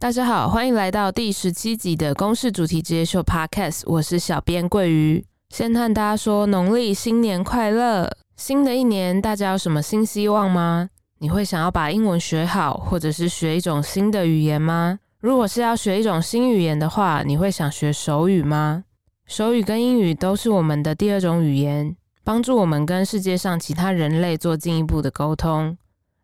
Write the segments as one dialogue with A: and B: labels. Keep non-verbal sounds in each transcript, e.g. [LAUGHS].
A: 大家好，欢迎来到第十七集的公式主题职业秀 Podcast，我是小编桂鱼。先和大家说农历新年快乐！新的一年，大家有什么新希望吗？你会想要把英文学好，或者是学一种新的语言吗？如果是要学一种新语言的话，你会想学手语吗？手语跟英语都是我们的第二种语言，帮助我们跟世界上其他人类做进一步的沟通。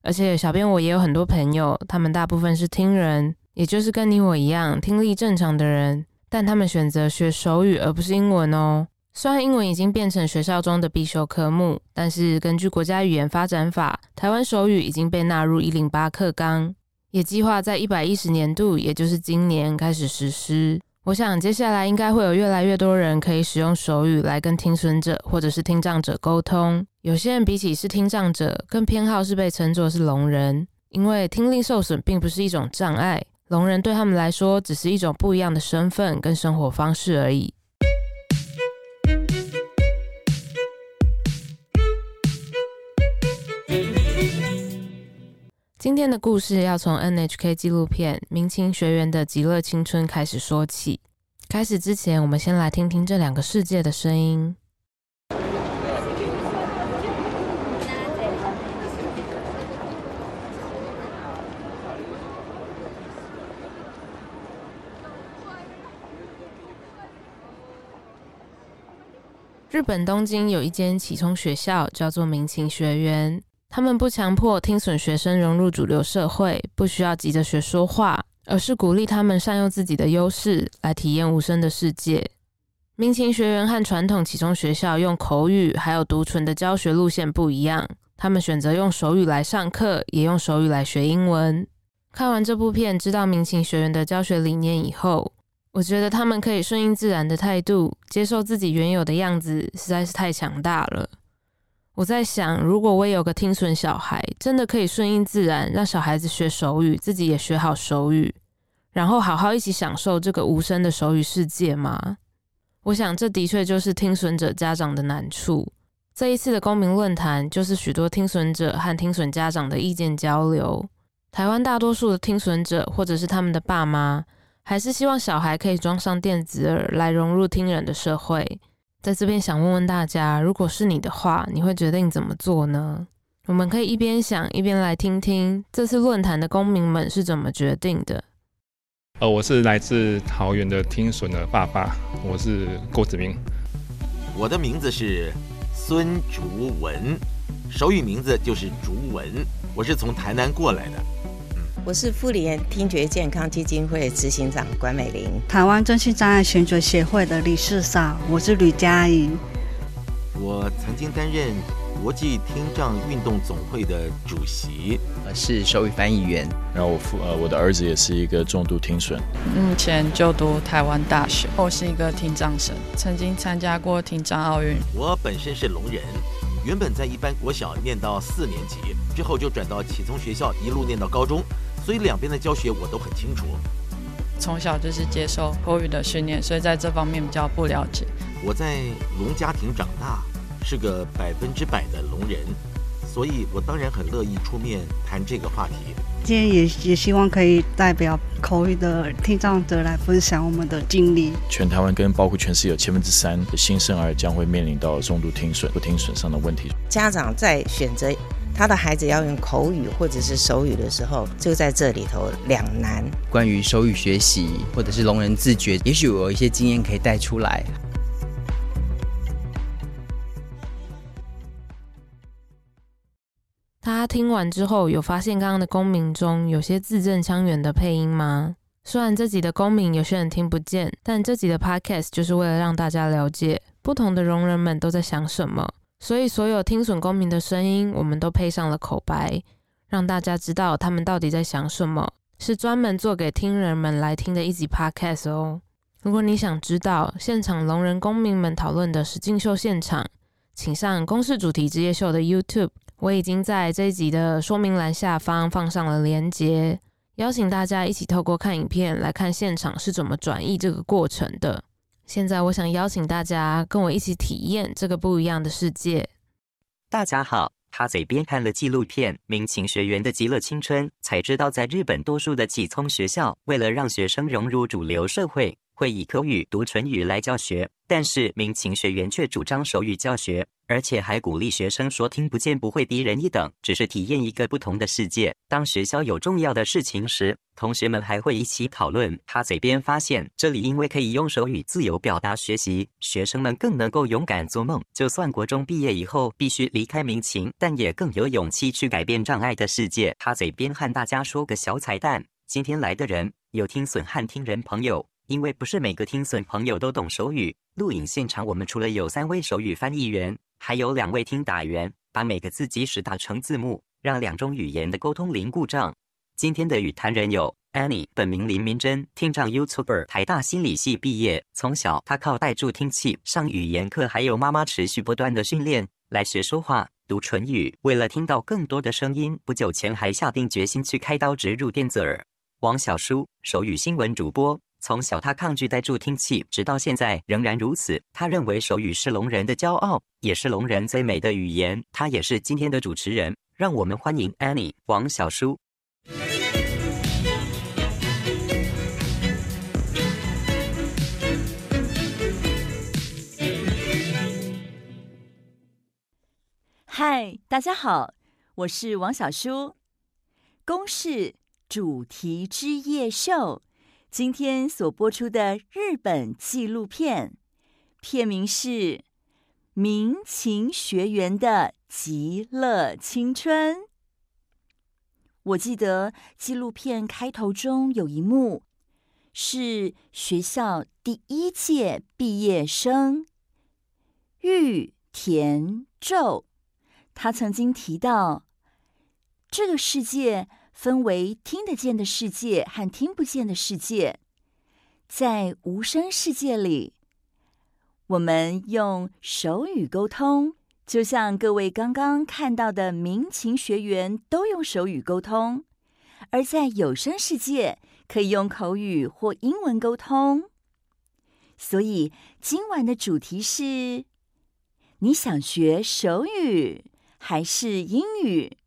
A: 而且，小编我也有很多朋友，他们大部分是听人，也就是跟你我一样听力正常的人，但他们选择学手语而不是英文哦。虽然英文已经变成学校中的必修科目，但是根据国家语言发展法，台湾手语已经被纳入一零八课纲。也计划在一百一十年度，也就是今年开始实施。我想接下来应该会有越来越多人可以使用手语来跟听损者或者是听障者沟通。有些人比起是听障者，更偏好是被称作是聋人，因为听力受损并不是一种障碍，聋人对他们来说只是一种不一样的身份跟生活方式而已。今天的故事要从 NHK 纪录片《明晴学园的极乐青春》开始说起。开始之前，我们先来听听这两个世界的声音。日本东京有一间启聪学校，叫做明晴学园。他们不强迫听损学生融入主流社会，不需要急着学说话，而是鼓励他们善用自己的优势来体验无声的世界。明晴学园和传统启聪学校用口语还有读唇的教学路线不一样，他们选择用手语来上课，也用手语来学英文。看完这部片，知道明晴学员的教学理念以后，我觉得他们可以顺应自然的态度，接受自己原有的样子，实在是太强大了。我在想，如果我也有个听损小孩，真的可以顺应自然，让小孩子学手语，自己也学好手语，然后好好一起享受这个无声的手语世界吗？我想，这的确就是听损者家长的难处。这一次的公民论坛，就是许多听损者和听损家长的意见交流。台湾大多数的听损者，或者是他们的爸妈，还是希望小孩可以装上电子耳，来融入听人的社会。在这边想问问大家，如果是你的话，你会决定怎么做呢？我们可以一边想一边来听听这次论坛的公民们是怎么决定的。
B: 呃，我是来自桃园的听损的爸爸，我是郭子明。
C: 我的名字是孙竹文，手语名字就是竹文，我是从台南过来的。
D: 我是妇联听觉健康基金会执行长关美玲，
E: 台湾身心障碍选举协会的理事长，我是吕佳怡。
C: 我曾经担任国际听障运动总会的主席，
F: 呃是手语翻译员。
G: 然后我父呃我的儿子也是一个重度听损，
H: 目前就读台湾大学。我是一个听障生，曾经参加过听障奥运。
C: 我本身是聋人，原本在一般国小念到四年级，之后就转到启聪学校，一路念到高中。所以两边的教学我都很清楚。
H: 从小就是接受口语的训练，所以在这方面比较不了解。
C: 我在聋家庭长大，是个百分之百的聋人，所以我当然很乐意出面谈这个话题。
E: 今天也也希望可以代表口语的听障者来分享我们的经历。
G: 全台湾跟包括全市有千分之三的新生儿将会面临到重度听损、不听损伤的问题。
D: 家长在选择。他的孩子要用口语或者是手语的时候，就在这里头两难。
F: 关于手语学习或者是聋人自觉，也许我有一些经验可以带出来。
A: 大家听完之后，有发现刚刚的公民中有些字正腔圆的配音吗？虽然这集的公民有些人听不见，但这集的 podcast 就是为了让大家了解不同的聋人们都在想什么。所以，所有听损公民的声音，我们都配上了口白，让大家知道他们到底在想什么，是专门做给听人们来听的一集 podcast 哦。如果你想知道现场聋人公民们讨论的实境秀现场，请上公视主题职业秀的 YouTube，我已经在这一集的说明栏下方放上了连接，邀请大家一起透过看影片来看现场是怎么转译这个过程的。现在，我想邀请大家跟我一起体验这个不一样的世界。
I: 大家好，他嘴边看了纪录片《民情学员的极乐青春》，才知道在日本多数的启聪学校，为了让学生融入主流社会，会以口语读唇语来教学。但是民情学员却主张手语教学。而且还鼓励学生说“听不见不会低人一等”，只是体验一个不同的世界。当学校有重要的事情时，同学们还会一起讨论。他嘴边发现，这里因为可以用手语自由表达学习，学生们更能够勇敢做梦。就算国中毕业以后必须离开民情，但也更有勇气去改变障碍的世界。他嘴边和大家说个小彩蛋：今天来的人有听损和听人朋友。因为不是每个听损朋友都懂手语，录影现场我们除了有三位手语翻译员，还有两位听打员，把每个字及时打成字幕，让两种语言的沟通零故障。今天的与谈人有 Annie，本名林明珍，听障 YouTuber，台大心理系毕业。从小她靠戴助听器上语言课，还有妈妈持续不断的训练来学说话、读唇语。为了听到更多的声音，不久前还下定决心去开刀植入电子耳。王小书，手语新闻主播。从小，他抗拒戴助听器，直到现在仍然如此。他认为手语是聋人的骄傲，也是聋人最美的语言。他也是今天的主持人，让我们欢迎 Annie 王小书。
J: 嗨，大家好，我是王小书。公视主题之夜秀。今天所播出的日本纪录片，片名是《民情学园的极乐青春》。我记得纪录片开头中有一幕，是学校第一届毕业生玉田宙，他曾经提到这个世界。分为听得见的世界和听不见的世界，在无声世界里，我们用手语沟通，就像各位刚刚看到的民情学员都用手语沟通；而在有声世界，可以用口语或英文沟通。所以今晚的主题是：你想学手语还是英语？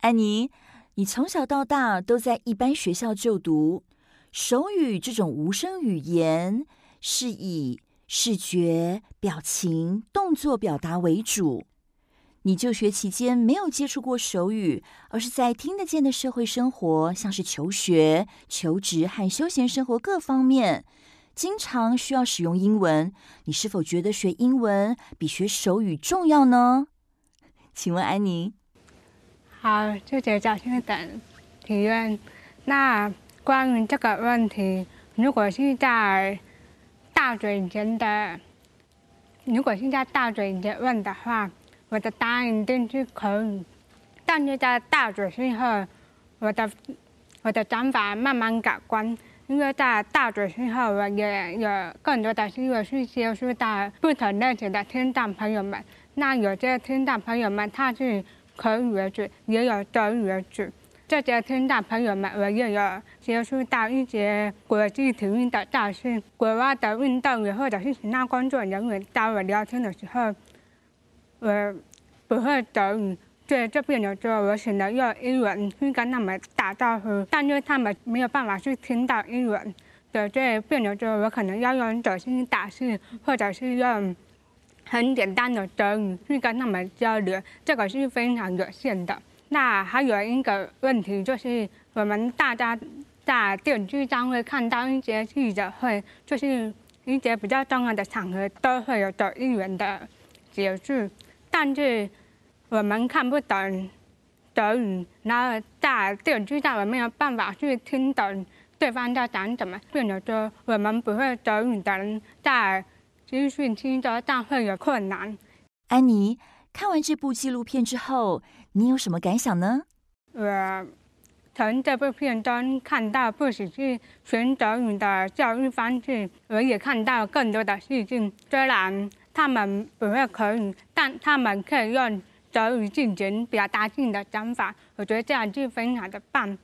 J: 安妮。你从小到大都在一般学校就读，手语这种无声语言是以视觉、表情、动作表达为主。你就学期间没有接触过手语，而是在听得见的社会生活，像是求学、求职和休闲生活各方面，经常需要使用英文。你是否觉得学英文比学手语重要呢？[LAUGHS] 请问安妮。
K: 好，谢谢教授的提问。那关于这个问题，如果是在大嘴前的，如果是在大嘴前问的话，我的答案一定是可以。但是在大嘴之后，我的我的想法慢慢改观，因为在大嘴之后，我也有更多的机会去接触到不同类型的听障朋友们。那有些听障朋友们，他是。口语为主，也有德语为主。这些听到朋友们，我也有接触到一些国际体育的大师、国外的运动员或者是其他工作人员，当我聊天的时候，我不会德语，所以这边有时候我只能用英文去跟他们打招呼，但是他们没有办法去听到英文，对，这边有时候我可能要用短信打字，或者是用。很简单的德语去跟他们交流，这个是非常有限的。那还有一个问题就是，我们大家在电视上会看到一些记者会，就是一些比较重要的场合都会有的议员的解释，但是我们看不懂德语，然后在电视上我没有办法去听懂对方在讲什么，变得说我们不会德语的人在。资讯听得但会有困难。
J: 安妮，看完这部纪录片之后，你有什么感想呢？
K: 我从这部片中看到，不只是全德语的教育方式，我也看到更多的事情。虽然他们不会口语，但他们可以用德语进行表达性的讲法。我觉得这样就非常的棒。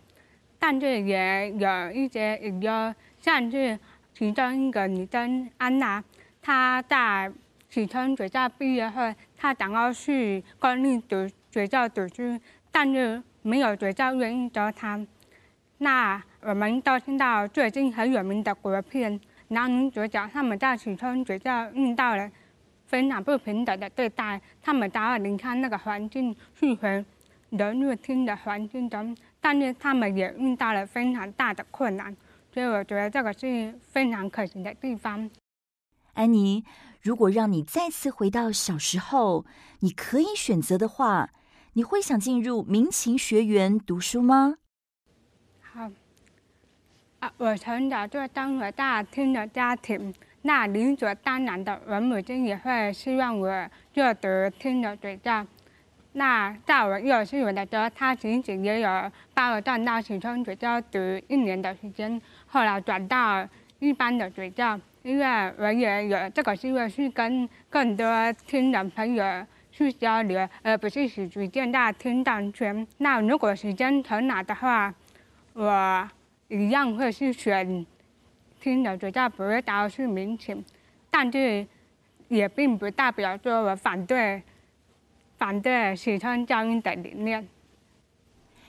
K: 但是也有一些隐忧，像是其中一个女生安娜。他在启聪学校毕业后，他想要去公立读学校读书，但是没有学校愿意教他。那我们都听到最近很有名的国片，男女主角他们在启聪学校遇到了非常不平等的对待，他们想要离开那个环境，去回融入新的环境中，但是他们也遇到了非常大的困难，所以我觉得这个是非常可惜的地方。
J: 安妮，如果让你再次回到小时候，你可以选择的话，你会想进入民情学园读书吗？
K: 好，啊，我从小就当个大厅的家庭，那理所当然的，我母亲也会希望我就读厅的学校。那在我幼稚园的时候，她其实也有把我转到启聪学校读一年的时间，后来转到一般的学校。因为我也有这个机会去跟更多听的朋友去交流，而不是只局限在听障圈。那如果时间重来的话，我一样会去选听的学校，不会导去民情。但是也并不代表说我反对反对启聪教育的理念。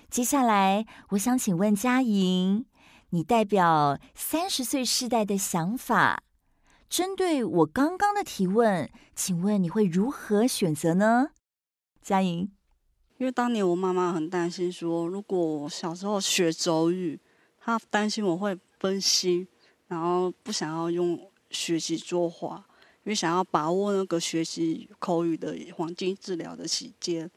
J: 接下来，我想请问佳莹。你代表三十岁世代的想法，针对我刚刚的提问，请问你会如何选择呢？佳莹，
E: 因为当年我妈妈很担心说，如果小时候学周语，她担心我会分心，然后不想要用学习作画，因为想要把握那个学习口语的黄金治疗的时间。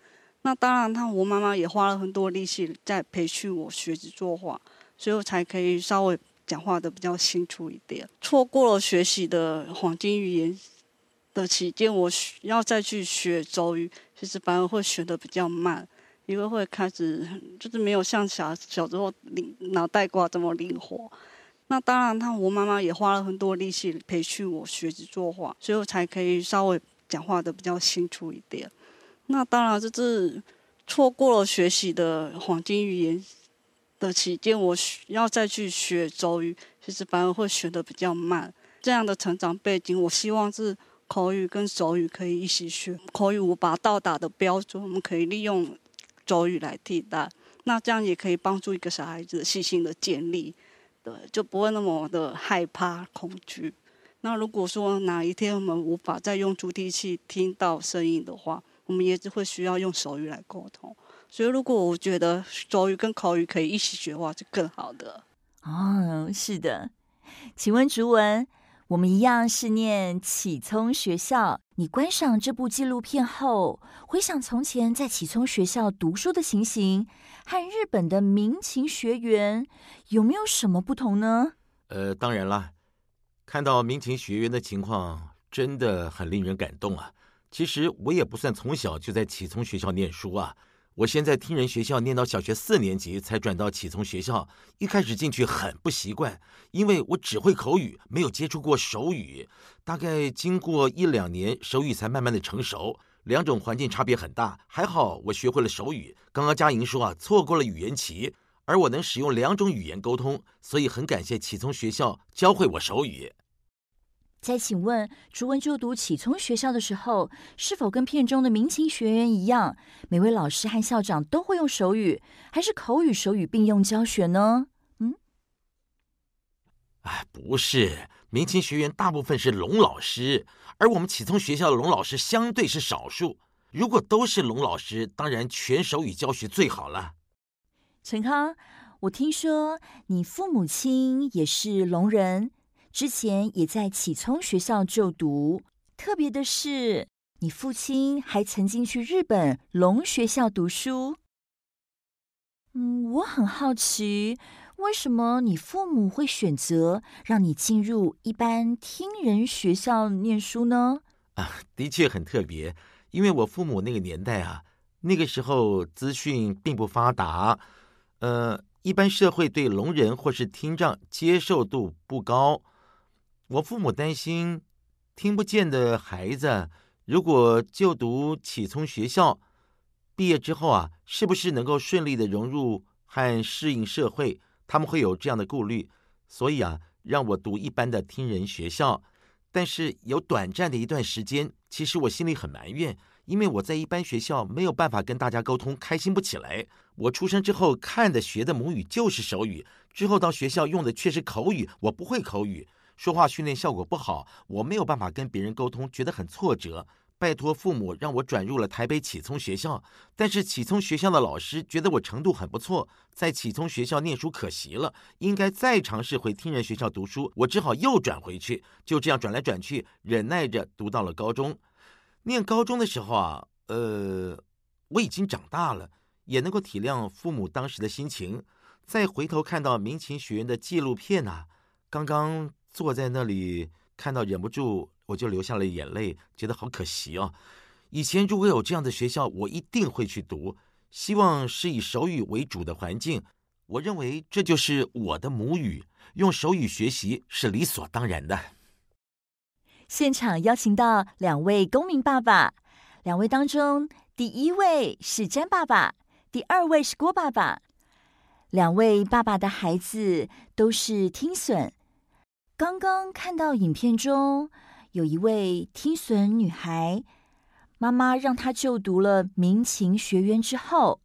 E: 那当然，她我妈妈也花了很多力气在培训我学习作画。所以我才可以稍微讲话的比较清楚一点。错过了学习的黄金语言的期间，我要再去学周语，其实反而会学的比较慢，因为会开始就是没有像小小时候灵脑袋瓜这么灵活。那当然，他我妈妈也花了很多力气培训我学习作画，所以我才可以稍微讲话的比较清楚一点。那当然，就是错过了学习的黄金语言。的期间，我需要再去学手语，其实反而会学得比较慢。这样的成长背景，我希望是口语跟手语可以一起学。口语无法到达的标准，我们可以利用手语来替代。那这样也可以帮助一个小孩子细心的建立，对，就不会那么的害怕恐惧。那如果说哪一天我们无法再用助听器听到声音的话，我们也只会需要用手语来沟通。所以，如果我觉得手语跟口语可以一起学的话，就更好的。
J: 哦，是的。请问竹文，我们一样是念启聪学校。你观赏这部纪录片后，回想从前在启聪学校读书的情形，和日本的民勤学员有没有什么不同呢？
C: 呃，当然啦，看到民勤学员的情况，真的很令人感动啊。其实我也不算从小就在启聪学校念书啊。我先在听人学校念到小学四年级，才转到启聪学校。一开始进去很不习惯，因为我只会口语，没有接触过手语。大概经过一两年，手语才慢慢的成熟。两种环境差别很大，还好我学会了手语。刚刚佳莹说啊，错过了语言期，而我能使用两种语言沟通，所以很感谢启聪学校教会我手语。
J: 再请问，竹文就读启聪学校的时候，是否跟片中的民情学员一样，每位老师和校长都会用手语，还是口语手语并用教学呢？嗯，
C: 哎，不是，民情学员大部分是龙老师，而我们启聪学校的龙老师相对是少数。如果都是龙老师，当然全手语教学最好了。
J: 陈康，我听说你父母亲也是聋人。之前也在启聪学校就读，特别的是，你父亲还曾经去日本龙学校读书。嗯，我很好奇，为什么你父母会选择让你进入一般听人学校念书呢？
C: 啊，的确很特别，因为我父母那个年代啊，那个时候资讯并不发达，呃，一般社会对聋人或是听障接受度不高。我父母担心，听不见的孩子如果就读启聪学校，毕业之后啊，是不是能够顺利的融入和适应社会？他们会有这样的顾虑，所以啊，让我读一般的听人学校。但是有短暂的一段时间，其实我心里很埋怨，因为我在一般学校没有办法跟大家沟通，开心不起来。我出生之后看的学的母语就是手语，之后到学校用的却是口语，我不会口语，说话训练效果不好，我没有办法跟别人沟通，觉得很挫折。拜托父母让我转入了台北启聪学校，但是启聪学校的老师觉得我程度很不错，在启聪学校念书可惜了，应该再尝试回听人学校读书。我只好又转回去，就这样转来转去，忍耐着读到了高中。念高中的时候啊，呃，我已经长大了，也能够体谅父母当时的心情。再回头看到民勤学院的纪录片啊，刚刚坐在那里看到，忍不住。我就流下了眼泪，觉得好可惜哦。以前如果有这样的学校，我一定会去读。希望是以手语为主的环境，我认为这就是我的母语，用手语学习是理所当然的。
J: 现场邀请到两位公民爸爸，两位当中，第一位是詹爸爸，第二位是郭爸爸。两位爸爸的孩子都是听损。刚刚看到影片中。有一位听损女孩，妈妈让她就读了民情学院之后，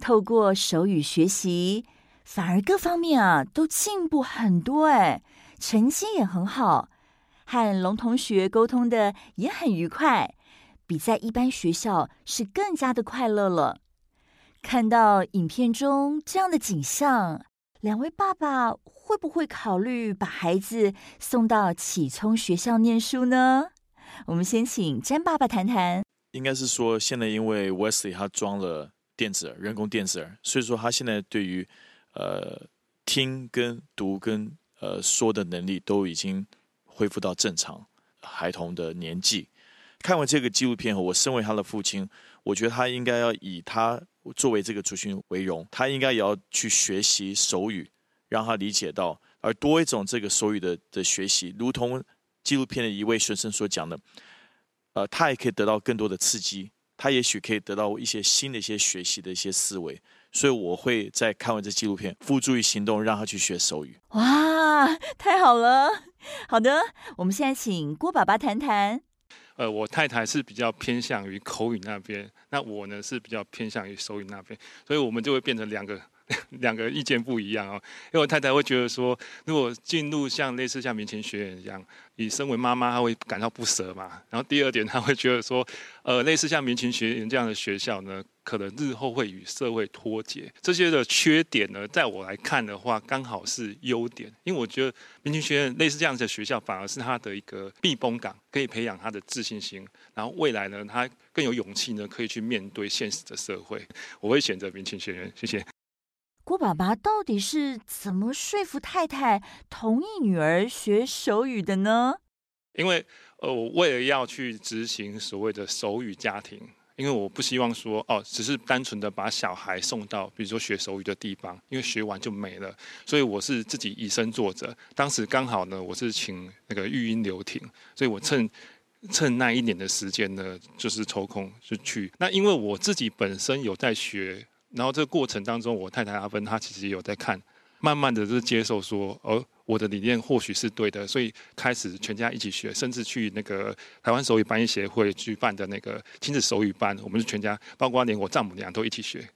J: 透过手语学习，反而各方面啊都进步很多，哎，成绩也很好，和龙同学沟通的也很愉快，比在一般学校是更加的快乐了。看到影片中这样的景象，两位爸爸会不会考虑把孩子送到启聪学校念书呢？我们先请詹爸爸谈谈。
G: 应该是说，现在因为 Wesley 他装了电子耳，人工电子耳，所以说他现在对于呃听跟读跟呃说的能力都已经恢复到正常孩童的年纪。看完这个纪录片后，我身为他的父亲，我觉得他应该要以他。作为这个族群为荣，他应该也要去学习手语，让他理解到，而多一种这个手语的的学习，如同纪录片的一位学生所讲的，呃，他也可以得到更多的刺激，他也许可以得到一些新的一些学习的一些思维，所以我会在看完这纪录片，付诸于行动，让他去学手语。
J: 哇，太好了！好的，我们现在请郭爸爸谈谈。
B: 呃，我太太是比较偏向于口语那边，那我呢是比较偏向于手语那边，所以我们就会变成两个。[LAUGHS] 两个意见不一样哦，因为我太太会觉得说，如果进入像类似像民勤学院一样，你身为妈妈，她会感到不舍嘛。然后第二点，她会觉得说，呃，类似像民勤学院这样的学校呢，可能日后会与社会脱节。这些的缺点呢，在我来看的话，刚好是优点。因为我觉得民勤学院类似这样的学校，反而是他的一个避风港，可以培养他的自信心。然后未来呢，他更有勇气呢，可以去面对现实的社会。我会选择民勤学院。谢谢。
J: 郭爸爸到底是怎么说服太太同意女儿学手语的呢？
B: 因为呃，我为了要去执行所谓的手语家庭，因为我不希望说哦，只是单纯的把小孩送到比如说学手语的地方，因为学完就没了，所以我是自己以身作则。当时刚好呢，我是请那个育婴留停，所以我趁趁那一年的时间呢，就是抽空就去。那因为我自己本身有在学。然后这个过程当中，我太太阿芬她其实也有在看，慢慢的就接受说，哦，我的理念或许是对的，所以开始全家一起学，甚至去那个台湾手语翻译协会举办的那个亲子手语班，我们是全家，包括连我丈母娘都一起学。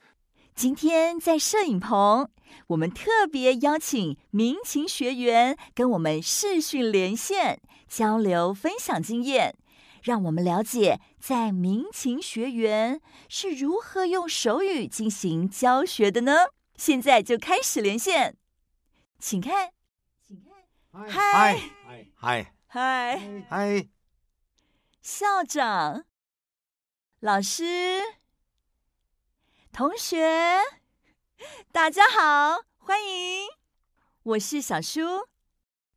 J: 今天在摄影棚，我们特别邀请民情学员跟我们视讯连线，交流分享经验。让我们了解在民情学园是如何用手语进行教学的呢？现在就开始连线，请看，请看，嗨，
C: 嗨，
J: 嗨，
C: 嗨，
J: 校长、老师、同学，大家好，欢迎，我是小舒，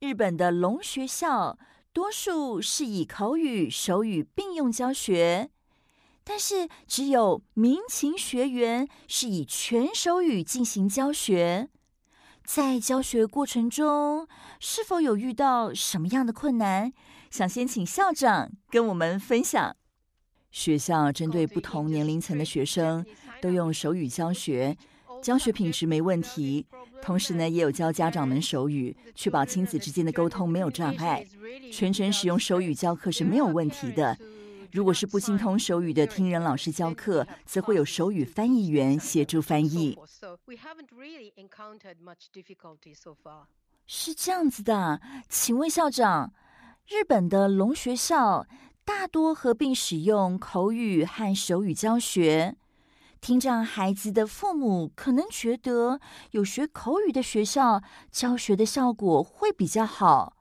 J: 日本的龙学校。多数是以口语、手语并用教学，但是只有民情学员是以全手语进行教学。在教学过程中，是否有遇到什么样的困难？想先请校长跟我们分享。学校针对不同年龄层的学生，都用手语教学，教学品质没问题。同时呢，也有教家长们手语，确保亲子之间的沟通没有障碍。全程使用手语教课是没有问题的。如果是不精通手语的听人老师教课，则会有手语翻译员协助翻译。是这样子的，请问校长，日本的聋学校大多合并使用口语和手语教学。听障孩子的父母可能觉得有学口语的学校教学的效果会比较好。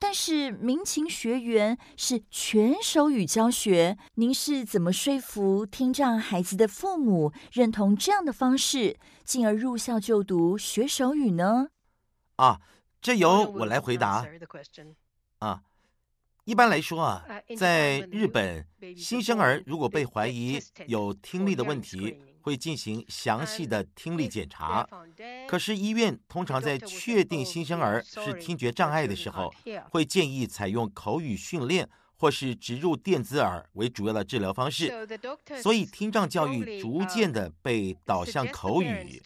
J: 但是民情学员是全手语教学，您是怎么说服听障孩子的父母认同这样的方式，进而入校就读学手语呢？
C: 啊，这由我来回答。啊，一般来说啊，在日本，新生儿如果被怀疑有听力的问题，会进行详细的听力检查，可是医院通常在确定新生儿是听觉障碍的时候，会建议采用口语训练或是植入电子耳为主要的治疗方式。所以听障教育逐渐的被导向口语。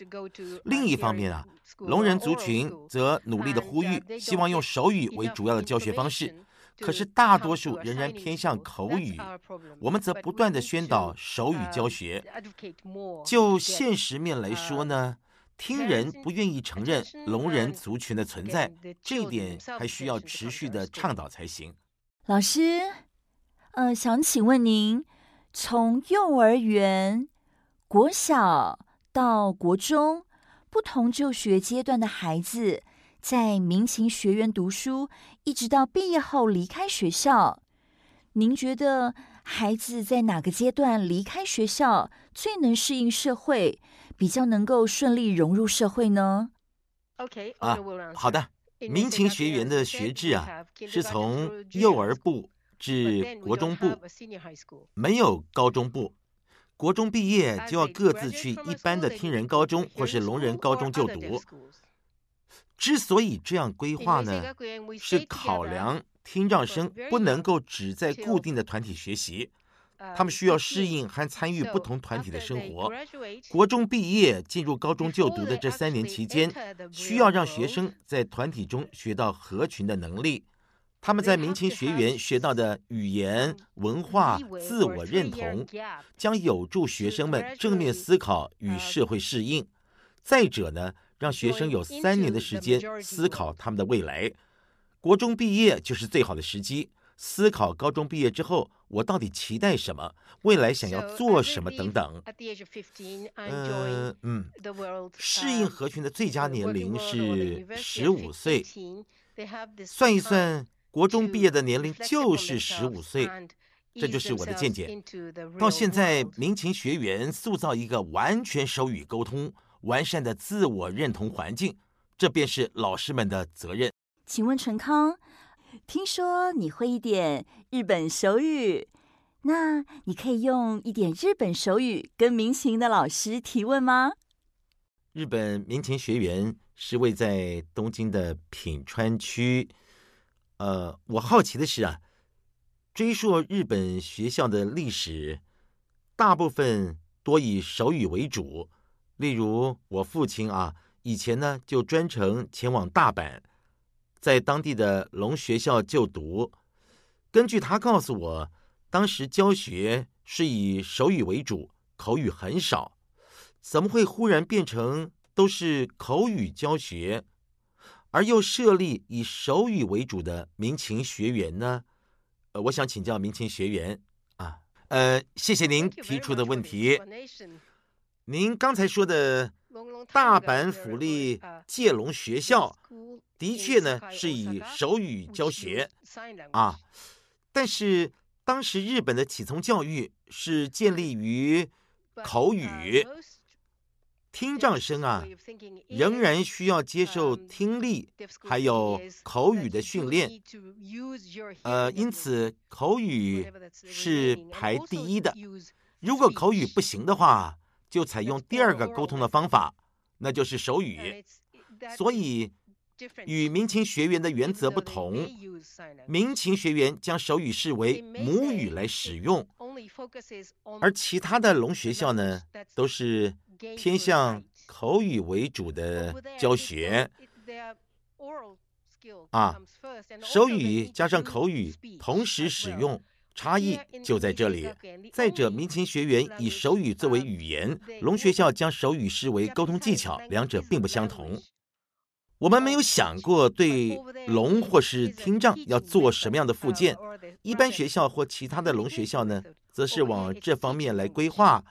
C: 另一方面啊，聋人族群则努力的呼吁，希望用手语为主要的教学方式。可是大多数仍然偏向口语，我们则不断的宣导手语教学。就现实面来说呢，听人不愿意承认聋人族群的存在，这一点还需要持续的倡导才行。
J: 老师，呃，想请问您，从幼儿园、国小到国中，不同就学阶段的孩子，在民情学院读书，一直到毕业后离开学校，您觉得孩子在哪个阶段离开学校最能适应社会，比较能够顺利融入社会呢
C: ？OK，啊，好的。民情学员的学制啊，是从幼儿部至国中部，没有高中部。国中毕业就要各自去一般的听人高中或是聋人高中就读。之所以这样规划呢，是考量听障生不能够只在固定的团体学习，他们需要适应和参与不同团体的生活。国中毕业进入高中就读的这三年期间，需要让学生在团体中学到合群的能力。他们在民情学园学到的语言、文化、自我认同，将有助学生们正面思考与社会适应。再者呢，让学生有三年的时间思考他们的未来，国中毕业就是最好的时机。思考高中毕业之后，我到底期待什么？未来想要做什么等等。嗯嗯，适应合群的最佳年龄是十五岁。算一算，国中毕业的年龄就是十五岁。这就是我的见解。到现在，民情学员塑造一个完全手语沟通。完善的自我认同环境，这便是老师们的责任。
J: 请问陈康，听说你会一点日本手语，那你可以用一点日本手语跟民情的老师提问吗？
C: 日本民情学员是位在东京的品川区。呃，我好奇的是啊，追溯日本学校的历史，大部分多以手语为主。例如，我父亲啊，以前呢就专程前往大阪，在当地的龙学校就读。根据他告诉我，当时教学是以手语为主，口语很少。怎么会忽然变成都是口语教学，而又设立以手语为主的民情学员呢？呃，我想请教民情学员啊，呃，谢谢您提出的问题。您刚才说的大阪府立介龙学校，的确呢是以手语教学啊，但是当时日本的启聪教育是建立于 [LAUGHS] 口语，听障生啊仍然需要接受听力还有口语的训练，呃，因此口语是排第一的，如果口语不行的话。就采用第二个沟通的方法，那就是手语。所以，与民情学员的原则不同，民情学员将手语视为母语来使用，而其他的聋学校呢，都是偏向口语为主的教学。啊，手语加上口语同时使用，差异就在这里。再者，民勤学员以手语作为语言，聋学校将手语视为沟通技巧，两者并不相同。我们没有想过对聋或是听障要做什么样的附件。一般学校或其他的聋学校呢，则是往这方面来规划，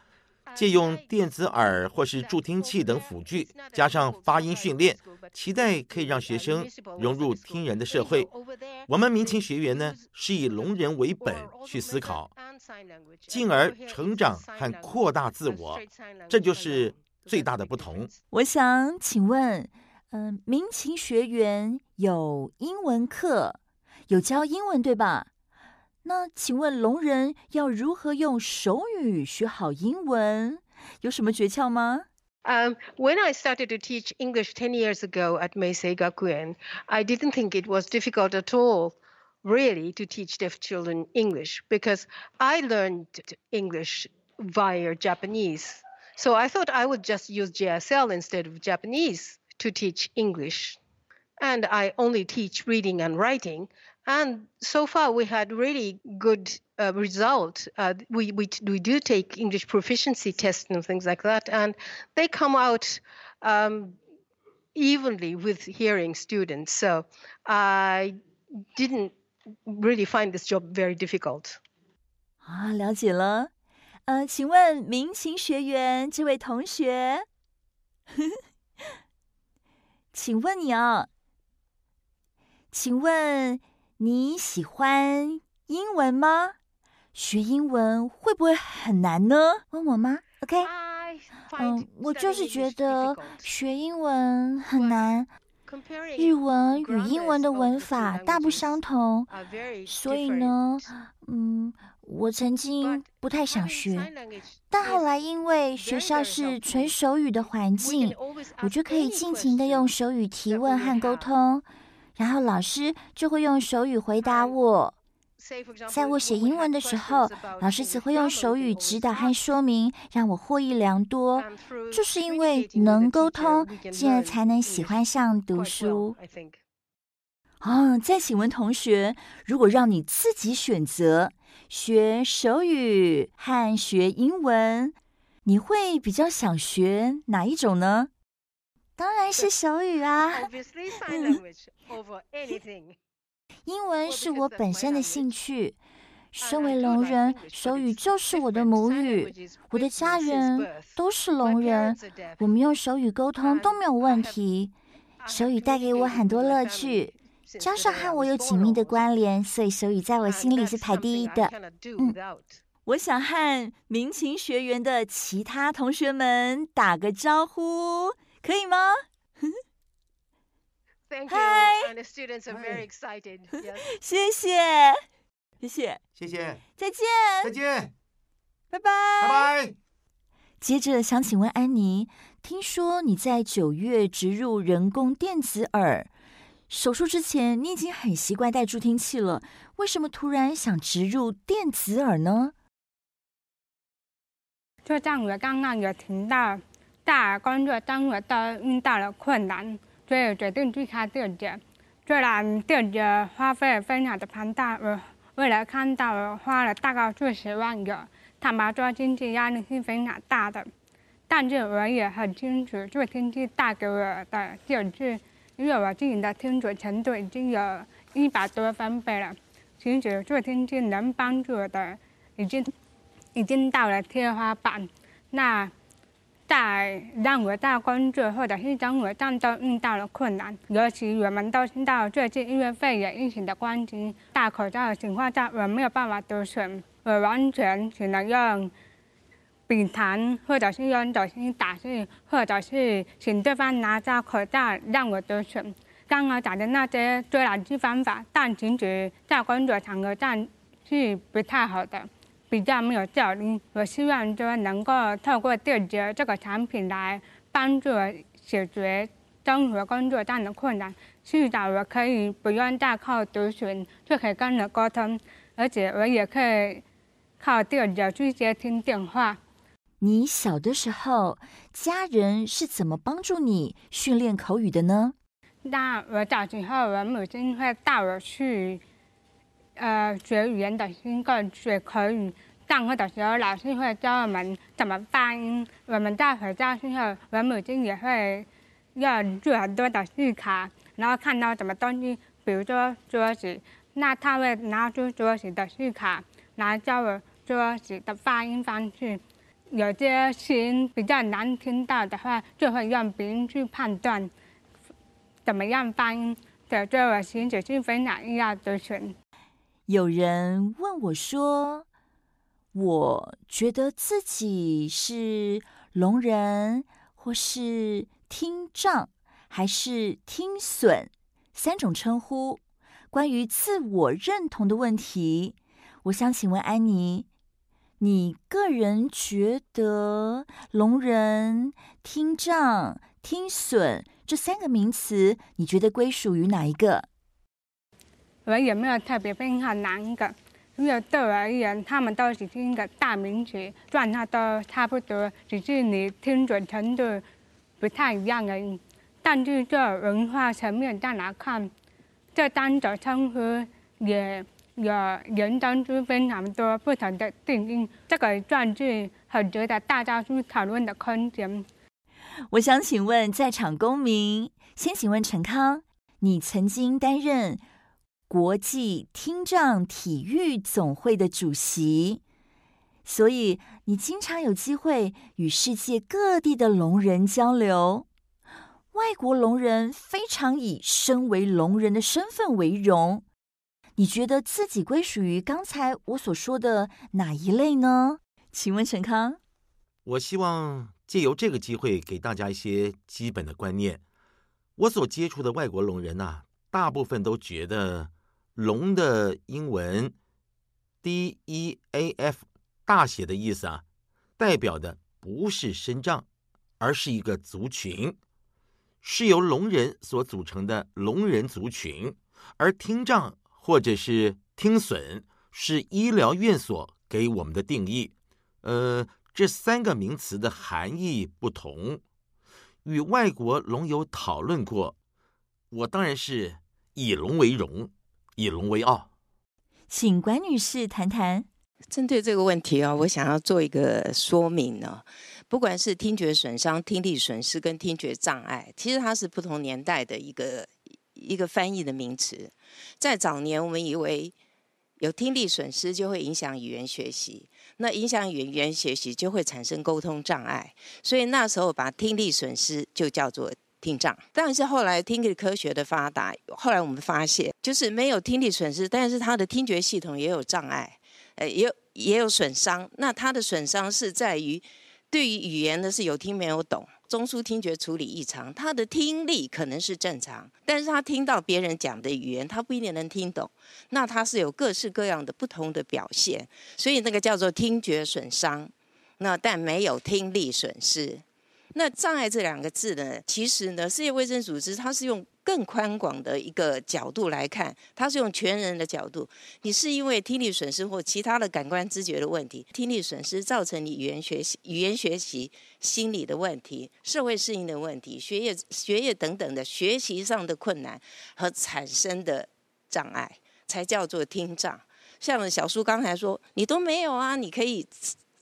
C: 借用电子耳或是助听器等辅具，加上发音训练，期待可以让学生融入听人的社会。我们民情学员呢，是以聋人为本去思考，进而成长和扩大自我，这就是最大的不同。
J: 我想请问。嗯、呃，民情学员有英文课，有教英文，对吧？那请问聋人要如何用手语学好英文？有什么诀窍吗
L: ？Um, when I started to teach English ten years ago at Meisei Gakuen, I didn't think it was difficult at all, really, to teach deaf children English because I learned English via Japanese. So I thought I would just use JSL instead of Japanese. to teach English. And I only teach reading and writing. And so far, we had really good uh, result. Uh, we, we, we do take English proficiency tests and things like that, and they come out um, evenly with hearing students. So I didn't really find this job very difficult.
J: 啊，了解了。呃，请问民情学园这位同学。请问你啊，请问 [LAUGHS] 你喜欢英文吗？学英文会不会很难呢？问我吗？OK，嗯，我就是觉得学英文很难。日文与英文的文法大不相同，所以呢，嗯。我曾经不太想学，但后来因为学校是纯手语的环境，我就可以尽情的用手语提问和沟通，然后老师就会用手语回答我。在我写英文的时候，老师只会用手语指导和说明，让我获益良多。就是因为能沟通，进而才能喜欢上读书。哦，再请问同学，如果让你自己选择，学手语和学英文，你会比较想学哪一种呢？当然是手语啊。英文是我本身的兴趣。身为聋人，手语就是我的母语。我的家人都是聋人，我们用手语沟通都没有问题。手语带给我很多乐趣。加上和我有紧密的关联，所以手语在我心里是排第一的。嗯，我想和民情学员的其他同学们打个招呼，可以吗？？[LAUGHS] Thank you. Hi, the students
C: are very excited.，[LAUGHS] [LAUGHS] 谢谢，谢谢，谢谢，
J: 再见，
C: 再见，
J: 拜拜，
C: 拜拜。
J: 接着想请问安妮，听说你在九月植入人工电子耳。手术之前，你已经很习惯戴助听器了，为什么突然想植入电子耳呢？
K: 就在我刚刚有听到在工作当我都遇到了困难，所以决定去开电子。虽然电子花费非常的庞大，我为了看到我花了大概四十万元，坦白说经济压力是非常大的。但是我也很清楚助听器带给我的就是。因为我自己的听觉程度已经有一百多分贝了，其实助听器能帮助我的已经已经到了天花板。那在让我在工作或者是生活上都遇到了困难，尤其我们都知道最近因为肺炎疫情的关系，戴口罩的情况下我没有办法读书，我完全只能用。笔谈，或者是用短信打字，或者是请对方拿着口罩让我读书。刚刚讲的那些虽然是方法，但其实在工作场合上是不太好的，比较没有效率。我希望说能够透过电子这个产品来帮助解决生活工作上的困难，至少我可以不用再靠读书就可以跟人沟通，而且我也可以靠电子去接听电话。
J: 你小的时候，家人是怎么帮助你训练口语的呢？
K: 那我小时候，我母亲会带我去，呃学语言的新个学口语。上课的时候，老师会教我们怎么发音。我们在回家之后，我母亲也会要做很多的思考，然后看到什么东西，比如说桌子，那他会拿出桌子的思考来教我桌子的发音方式。有些声音比较难听到的话，就会让别人去判断怎么样发音。对，对我心里是非常意料之中。
J: 有人问我说。我觉得自己是聋人，或是听障，还是听损，三种称呼。关于自我认同的问题，我想请问安妮，你个人觉得聋人、听障、听损这三个名词，你觉得归属于哪一个？
K: 我也没有特别偏好哪一个。因为对我而言，他们都是一个大名曲，状态都差不多，只是你听准程度不太一样而已。但是这文化层面上来看，这三种称呼也有人当中非常多不同的定义，这个算是很值得大家去讨论的空间。
J: 我想请问在场公民，先请问陈康，你曾经担任国际听障体育总会的主席，所以你经常有机会与世界各地的聋人交流。外国聋人非常以身为聋人的身份为荣。你觉得自己归属于刚才我所说的哪一类呢？请问陈康。
C: 我希望借由这个机会给大家一些基本的观念。我所接触的外国聋人呐、大部分都觉得。龙的英文 D E A F 大写的意思啊，代表的不是身障，而是一个族群，是由聋人所组成的聋人族群。而听障或者是听损是医疗院所给我们的定义。呃，这三个名词的含义不同，与外国龙友讨论过，我当然是以龙为荣。以龙为傲，
J: 请管女士谈谈。
D: 针对这个问题啊，我想要做一个说明呢。不管是听觉损伤、听力损失跟听觉障碍，其实它是不同年代的一个一个翻译的名词。在早年，我们以为有听力损失就会影响语言学习，那影响语言学习就会产生沟通障碍，所以那时候把听力损失就叫做。听障，但是后来听力科学的发达，后来我们发现，就是没有听力损失，但是他的听觉系统也有障碍，呃，也有也有损伤。那他的损伤是在于，对于语言的是有听没有懂，中枢听觉处理异常。他的听力可能是正常，但是他听到别人讲的语言，他不一定能听懂。那他是有各式各样的不同的表现，所以那个叫做听觉损伤。那但没有听力损失。那障碍这两个字呢，其实呢，世界卫生组织它是用更宽广的一个角度来看，它是用全人的角度。你是因为听力损失或其他的感官知觉的问题，听力损失造成你语言学习、语言学习、心理的问题、社会适应的问题、学业、学业等等的学习上的困难和产生的障碍，才叫做听障。像小叔刚才说，你都没有啊，你可以。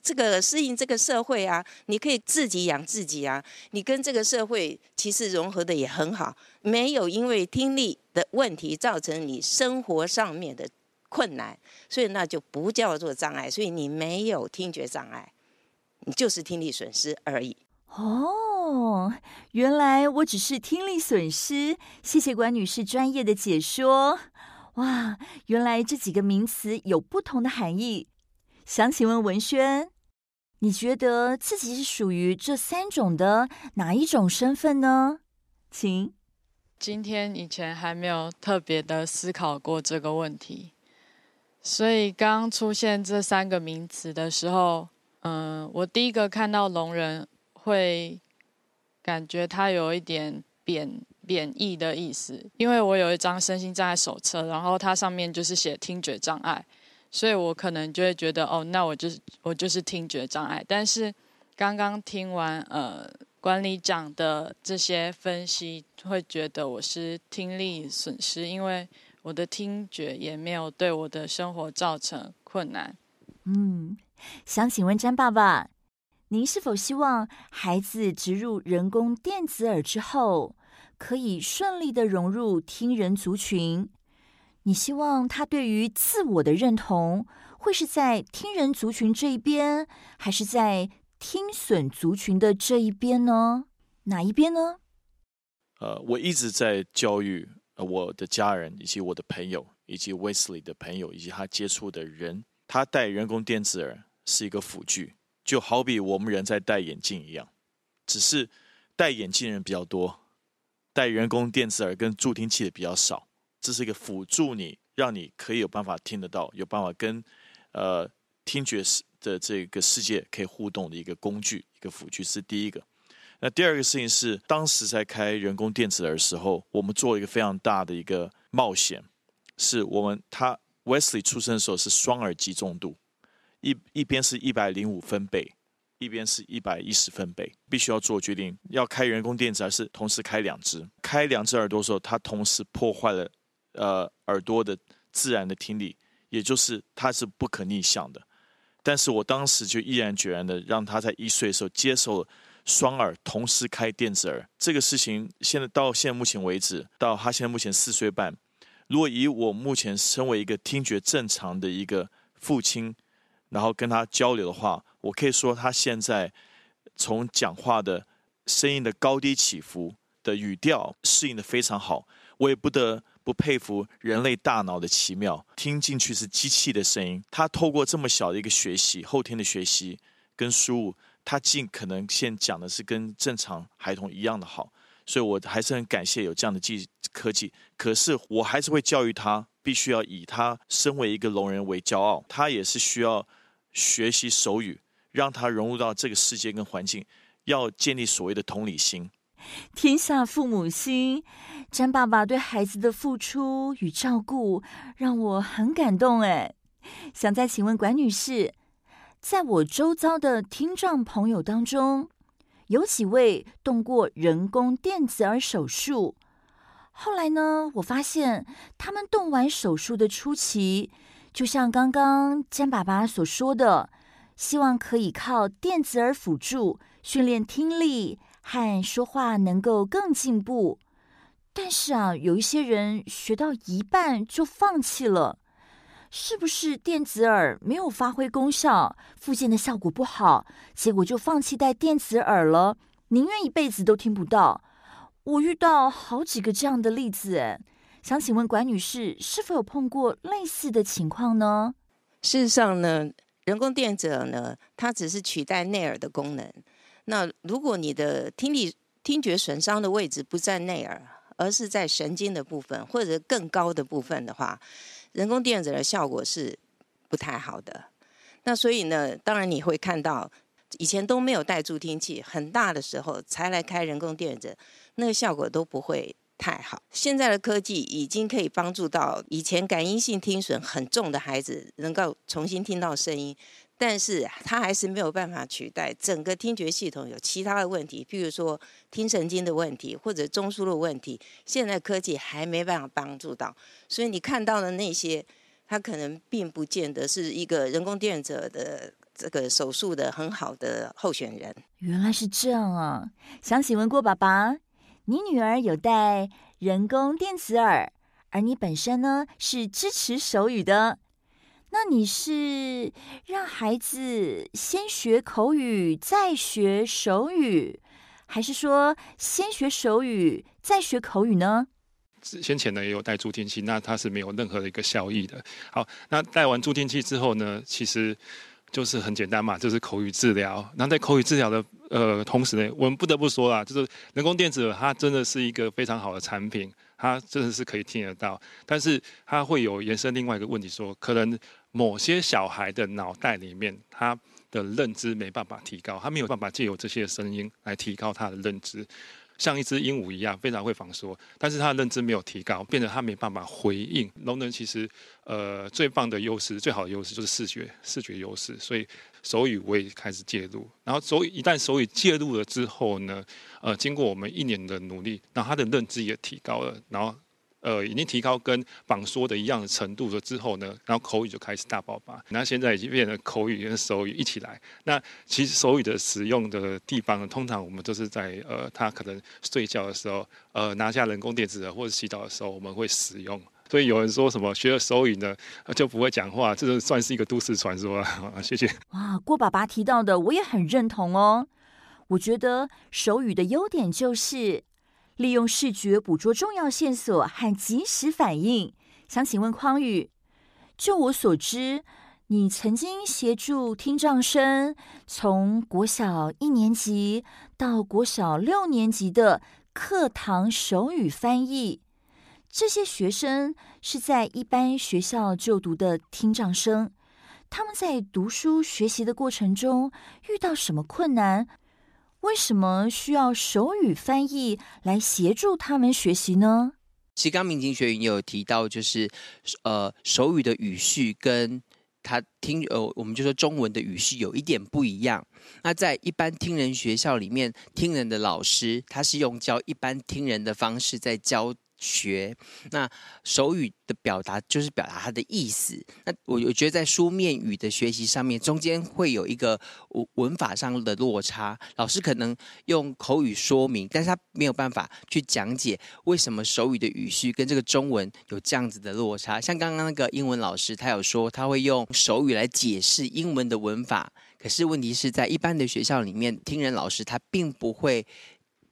D: 这个适应这个社会啊，你可以自己养自己啊，你跟这个社会其实融合的也很好，没有因为听力的问题造成你生活上面的困难，所以那就不叫做障碍，所以你没有听觉障碍，你就是听力损失而已。
J: 哦，原来我只是听力损失，谢谢管女士专业的解说。哇，原来这几个名词有不同的含义。想请问文轩，你觉得自己是属于这三种的哪一种身份呢？请。
H: 今天以前还没有特别的思考过这个问题，所以刚出现这三个名词的时候，嗯，我第一个看到聋人会感觉他有一点贬贬义的意思，因为我有一张身心障碍手册，然后它上面就是写听觉障碍。所以我可能就会觉得，哦，那我就是我就是听觉障碍。但是刚刚听完呃管理长的这些分析，会觉得我是听力损失，因为我的听觉也没有对我的生活造成困难。
J: 嗯，想请问詹爸爸，您是否希望孩子植入人工电子耳之后，可以顺利的融入听人族群？你希望他对于自我的认同会是在听人族群这一边，还是在听损族群的这一边呢？哪一边呢？
G: 呃，我一直在教育我的家人，以及我的朋友，以及 Wesley 的朋友，以及他接触的人，他戴人工电子耳是一个辅具，就好比我们人在戴眼镜一样，只是戴眼镜人比较多，戴人工电子耳跟助听器的比较少。这是一个辅助你，让你可以有办法听得到，有办法跟呃听觉的这个世界可以互动的一个工具，一个辅具是第一个。那第二个事情是，当时在开人工电子耳的时候，我们做了一个非常大的一个冒险，是我们他 Wesley 出生的时候是双耳极重度，一一边是一百零五分贝。一边是一百一十分贝，必须要做决定，要开人工电子耳还是同时开两只？开两只耳朵的时候，它同时破坏了。呃，耳朵的自然的听力，也就是它是不可逆向的。但是我当时就毅然决然的让他在一岁的时候接受了双耳同时开电子耳这个事情。现在到现在目前为止，到他现在目前四岁半，如果以我目前身为一个听觉正常的一个父亲，然后跟他交流的话，我可以说他现在从讲话的声音的高低起伏的语调适应的非常好。我也不得不佩服人类大脑的奇妙，听进去是机器的声音，他透过这么小的一个学习，后天的学习跟输入，他尽可能现讲的是跟正常孩童一样的好，所以我还是很感谢有这样的技科技。可是我还是会教育他，必须要以他身为一个聋人为骄傲，他也是需要学习手语，让他融入到这个世界跟环境，要建立所谓的同理心。
J: 天下父母心，詹爸爸对孩子的付出与照顾让我很感动。哎，想再请问管女士，在我周遭的听障朋友当中，有几位动过人工电子耳手术？后来呢，我发现他们动完手术的初期，就像刚刚詹爸爸所说的，希望可以靠电子耳辅助训练听力。和说话能够更进步，但是啊，有一些人学到一半就放弃了，是不是电子耳没有发挥功效，附件的效果不好，结果就放弃戴电子耳了，宁愿一辈子都听不到？我遇到好几个这样的例子，想请问管女士，是否有碰过类似的情况呢？
D: 事实上呢，人工电子耳呢，它只是取代内耳的功能。那如果你的听力听觉损伤的位置不在内耳，而是在神经的部分或者更高的部分的话，人工电子的效果是不太好的。那所以呢，当然你会看到以前都没有带助听器，很大的时候才来开人工电子，那个效果都不会太好。现在的科技已经可以帮助到以前感应性听损很重的孩子，能够重新听到声音。但是它还是没有办法取代整个听觉系统有其他的问题，譬如说听神经的问题或者中枢的问题，现在科技还没办法帮助到。所以你看到的那些，它可能并不见得是一个人工电子的这个手术的很好的候选人。
J: 原来是这样啊！想请问郭爸爸，你女儿有戴人工电子耳，而你本身呢是支持手语的。那你是让孩子先学口语再学手语，还是说先学手语再学口语呢？
B: 先前呢也有戴助听器，那它是没有任何的一个效益的。好，那戴完助听器之后呢，其实就是很简单嘛，就是口语治疗。那在口语治疗的呃同时呢，我们不得不说啦，就是人工电子它真的是一个非常好的产品，它真的是可以听得到，但是它会有延伸另外一个问题，说可能。某些小孩的脑袋里面，他的认知没办法提高，他没有办法借由这些声音来提高他的认知，像一只鹦鹉一样非常会仿说，但是他的认知没有提高，变得他没办法回应。聋人其实呃最棒的优势，最好的优势就是视觉视觉优势，所以手语我也开始介入，然后手语一旦手语介入了之后呢，呃经过我们一年的努力，然后他的认知也提高了，然后。呃已经提高跟榜说的一样的程度了之后呢，然后口语就开始大爆发。那现在已经变成口语跟手语一起来。那其实手语的使用的地方，通常我们都是在呃他可能睡觉的时候，呃拿下人工电子耳或者洗澡的时候，我们会使用。所以有人说什么学了手语呢就不会讲话，这就算是一个都市传说啊。[LAUGHS] 谢谢。
J: 哇，郭爸爸提到的我也很认同哦。我觉得手语的优点就是利用视觉捕捉重要线索和即时反应。想请问匡宇，就我所知，你曾经协助听障生从国小一年级到国小六年级的课堂手语翻译。这些学生是在一般学校就读的听障生，他们在读书学习的过程中遇到什么困难？为什么需要手语翻译来协助他们学习呢？
F: 其实刚明晴学员也有提到，就是呃手语的语序跟他听呃我们就说中文的语序有一点不一样。那在一般听人学校里面，听人的老师他是用教一般听人的方式在教。学那手语的表达就是表达它的意思。那我我觉得在书面语的学习上面，中间会有一个文文法上的落差。老师可能用口语说明，但是他没有办法去讲解为什么手语的语序跟这个中文有这样子的落差。像刚刚那个英文老师，他有说他会用手语来解释英文的文法，可是问题是在一般的学校里面，听人老师他并不会。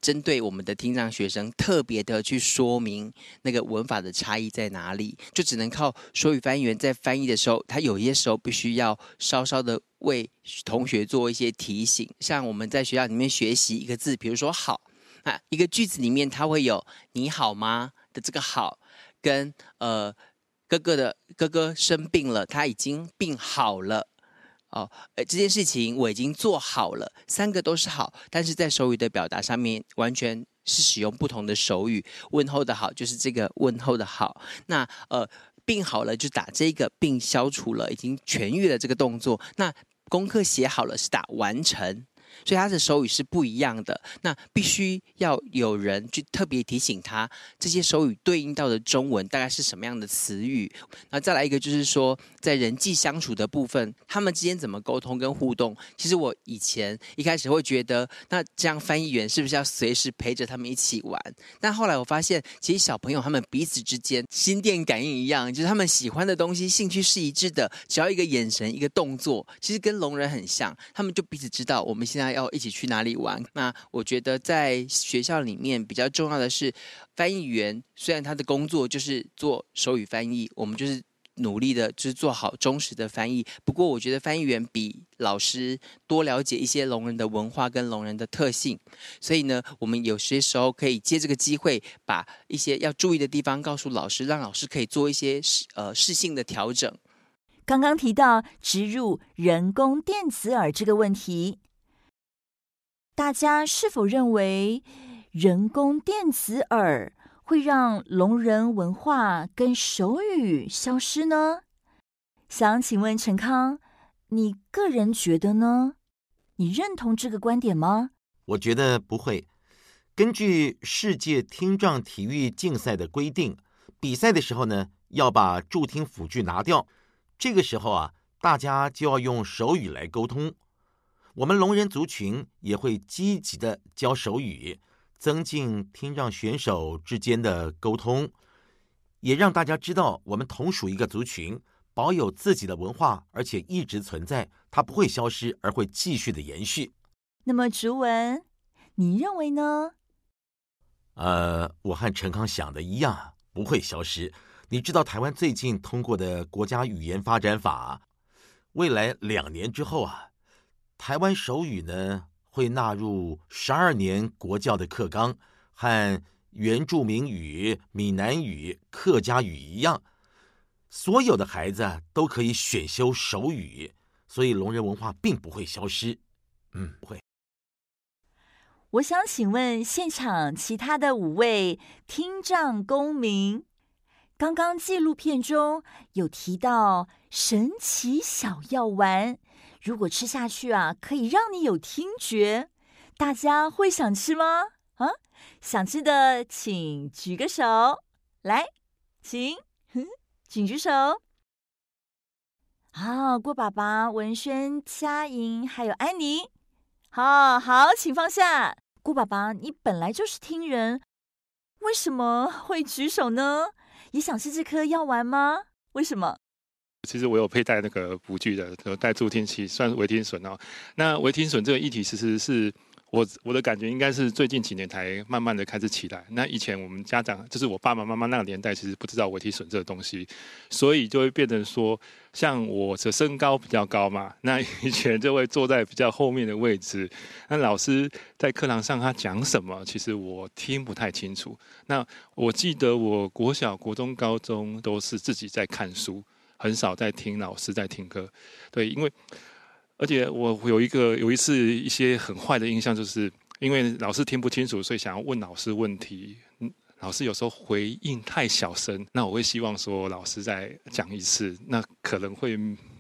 F: 针对我们的听障学生，特别的去说明那个文法的差异在哪里，就只能靠手语翻译员在翻译的时候，他有些时候必须要稍稍的为同学做一些提醒。像我们在学校里面学习一个字，比如说“好”，啊，一个句子里面它会有“你好吗”的这个“好”，跟呃哥哥的哥哥生病了，他已经病好了。哦，呃，这件事情我已经做好了，三个都是好，但是在手语的表达上面，完全是使用不同的手语。问候的好就是这个问候的好，那呃，病好了就打这个病消除了，已经痊愈了这个动作。那功课写好了是打完成。所以他的手语是不一样的，那必须要有人去特别提醒他，这些手语对应到的中文大概是什么样的词语。那再来一个就是说，在人际相处的部分，他们之间怎么沟通跟互动？其实我以前一开始会觉得，那这样翻译员是不是要随时陪着他们一起玩？但后来我发现，其实小朋友他们彼此之间心电感应一样，就是他们喜欢的东西、兴趣是一致的，只要一个眼神、一个动作，其实跟聋人很像，他们就彼此知道我们现在。要一起去哪里玩？那我觉得在学校里面比较重要的是，翻译员虽然他的工作就是做手语翻译，我们就是努力的，就是做好忠实的翻译。不过，我觉得翻译员比老师多了解一些聋人的文化跟聋人的特性，所以呢，我们有些时候可以借这个机会，把一些要注意的地方告诉老师，让老师可以做一些呃适性的调整。
J: 刚刚提到植入人工电子耳这个问题。大家是否认为人工电子耳会让聋人文化跟手语消失呢？想请问陈康，你个人觉得呢？你认同这个观点吗？
C: 我觉得不会。根据世界听障体育竞赛的规定，比赛的时候呢，要把助听辅具拿掉。这个时候啊，大家就要用手语来沟通。我们聋人族群也会积极的教手语，增进听障选手之间的沟通，也让大家知道我们同属一个族群，保有自己的文化，而且一直存在，它不会消失，而会继续的延续。
J: 那么，竹文，你认为呢？
C: 呃，我和陈康想的一样，不会消失。你知道台湾最近通过的国家语言发展法，未来两年之后啊。台湾手语呢，会纳入十二年国教的课纲，和原住民语、闽南语、客家语一样，所有的孩子都可以选修手语，所以聋人文化并不会消失。嗯，不会。
J: 我想请问现场其他的五位听障公民，刚刚纪录片中有提到神奇小药丸。如果吃下去啊，可以让你有听觉，大家会想吃吗？啊，想吃的请举个手。来，请，请举手。好，郭爸爸、文轩、佳莹还有安妮，好好，请放下。郭爸爸，你本来就是听人，为什么会举手呢？也想吃这颗药丸吗？为什么？
B: 其实我有佩戴那个辅具的，有带助听器，算是微听损哦。那微听损这个议题，其实是我我的感觉，应该是最近几年才慢慢的开始起来。那以前我们家长，就是我爸爸妈妈那个年代，其实不知道微听损这个东西，所以就会变成说，像我的身高比较高嘛，[LAUGHS] 那以前就会坐在比较后面的位置。那老师在课堂上他讲什么，其实我听不太清楚。那我记得我国小、国中、高中都是自己在看书。很少在听老师在听课，对，因为而且我有一个有一次一些很坏的印象，就是因为老师听不清楚，所以想要问老师问题，老师有时候回应太小声，那我会希望说老师再讲一次，那可能会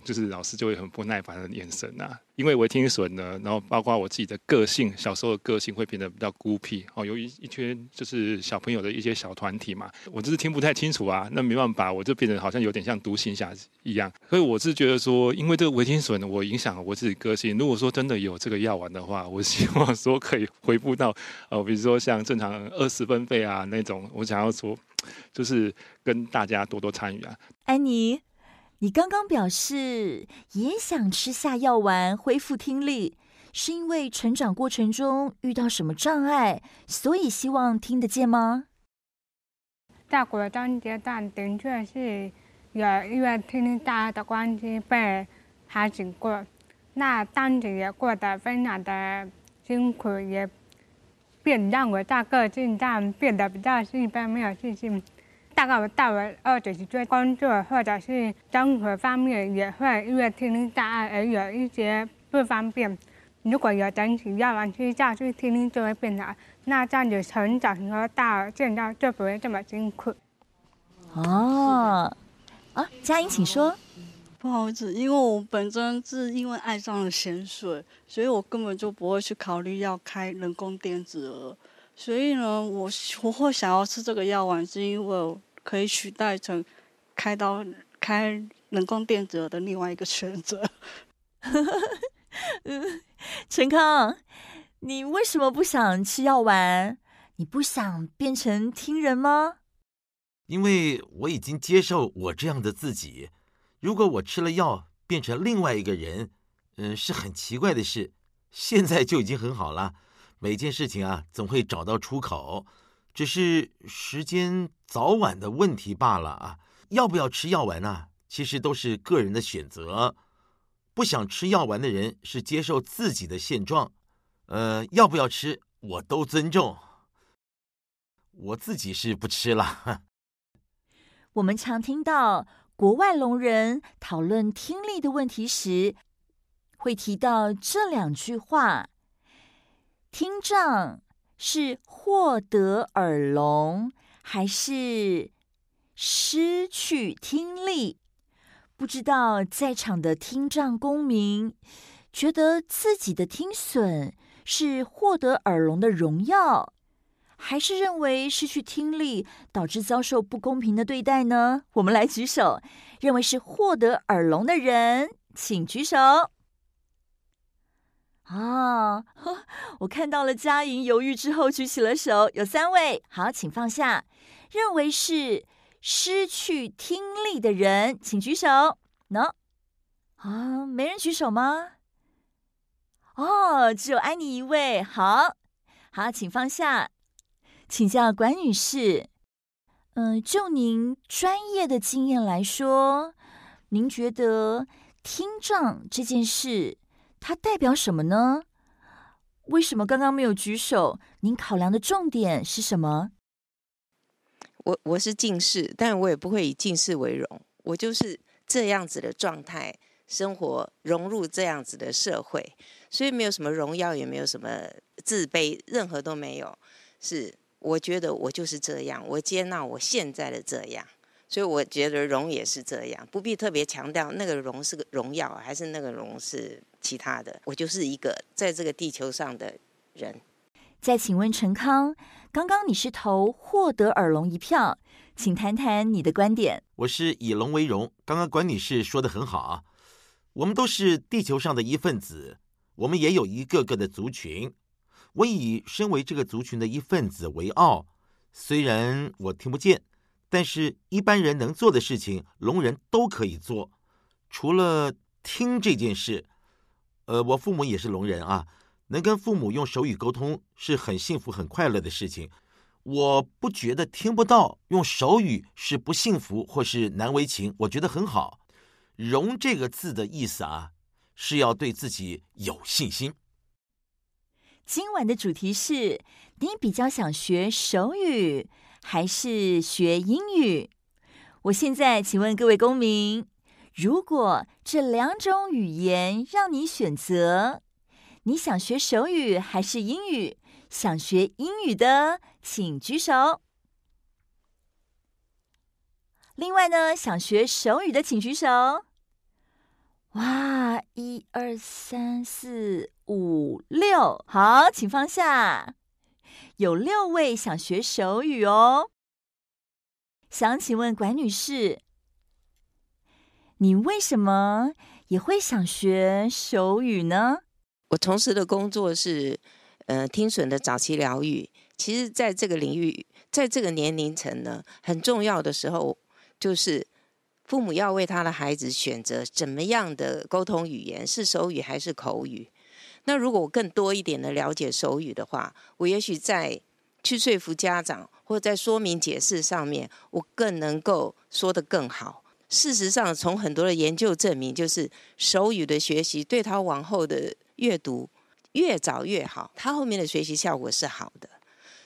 B: 就是老师就会很不耐烦的眼神啊。因为微听损呢，然后包括我自己的个性，小时候的个性会变得比较孤僻哦。由于一圈就是小朋友的一些小团体嘛，我就是听不太清楚啊。那没办法，我就变得好像有点像独行侠一样。所以我是觉得说，因为这个微听损，我影响我自己个性。如果说真的有这个药丸的话，我希望说可以恢复到呃，比如说像正常二十分贝啊那种。我想要说，就是跟大家多多参与啊。
J: 安妮。你刚刚表示也想吃下药丸恢复听力，是因为成长过程中遇到什么障碍，所以希望听得见吗？
K: 在国中阶段的确是有因为听力大的关系被排挤过，那当时也过得非常的辛苦，也变让我在个性上变得比较兴奋，没有信心。大概我到了二十几岁，工作或者是生活方面也会因为听力障碍而有一些不方便。如果有整体药丸吃下去，听力就会变好。那这样子成长和到现在就不会这么辛苦。
J: 哦，啊，佳音，请说。
E: 不好意思，因为我本身是因为爱上了咸水，所以我根本就不会去考虑要开人工电子耳。所以呢，我我会想要吃这个药丸，是因为我。可以取代成开刀开人工电子耳的另外一个选择。
J: 嗯，陈康，你为什么不想吃药丸？你不想变成听人吗？
C: 因为我已经接受我这样的自己。如果我吃了药变成另外一个人，嗯，是很奇怪的事。现在就已经很好了。每件事情啊，总会找到出口。只是时间早晚的问题罢了啊！要不要吃药丸呢？其实都是个人的选择。不想吃药丸的人是接受自己的现状。呃，要不要吃，我都尊重。我自己是不吃了。[LAUGHS]
J: 我们常听到国外聋人讨论听力的问题时，会提到这两句话：听障。是获得耳聋，还是失去听力？不知道在场的听障公民觉得自己的听损是获得耳聋的荣耀，还是认为失去听力导致遭受不公平的对待呢？我们来举手，认为是获得耳聋的人，请举手。啊，[LAUGHS] 我看到了佳莹犹豫之后举起了手，有三位，好，请放下。认为是失去听力的人，请举手。喏，啊，没人举手吗？哦，只有安妮一位。好，好，请放下。请教管女士，嗯、就您专业的经验来说，您觉得听障这件事，它代表什么呢？为什么刚刚没有举手？您考量的重点是什么？
D: 我我是近视，但我也不会以近视为荣。我就是这样子的状态，生活融入这样子的社会，所以没有什么荣耀，也没有什么自卑，任何都没有。是我觉得我就是这样，我接纳我现在的这样。所以我觉得荣也是这样，不必特别强调那个荣是个荣耀，还是那个荣是其他的。我就是一个在这个地球上的人。
J: 再请问陈康，刚刚你是投获得耳聋一票，请谈谈你的观点。
C: 我是以龙为荣，刚刚管女士说的很好啊，我们都是地球上的一份子，我们也有一个个的族群。我以身为这个族群的一份子为傲，虽然我听不见，但是一般人能做的事情，聋人都可以做。除了听这件事，呃，我父母也是聋人啊，能跟父母用手语沟通是很幸福、很快乐的事情。我不觉得听不到用手语是不幸福或是难为情，我觉得很好。聋这个字的意思啊，是要对自己有信心。
J: 今晚的主题是：你比较想学手语还是学英语？我现在请问各位公民，如果这两种语言让你选择，你想学手语还是英语？想学英语的请举手。另外呢，想学手语的请举手。哇，一二三四五六，好，请放下。有六位想学手语哦。想请问管女士，你为什么也会想学手语呢？
D: 我从事的工作是，呃，听损的早期疗愈。其实，在这个领域，在这个年龄层呢，很重要的时候就是。父母要为他的孩子选择怎么样的沟通语言，是手语还是口语？那如果我更多一点的了解手语的话，我也许在去说服家长或者在说明解释上面，我更能够说得更好。事实上，从很多的研究证明，就是手语的学习对他往后的阅读越早越好，他后面的学习效果是好的。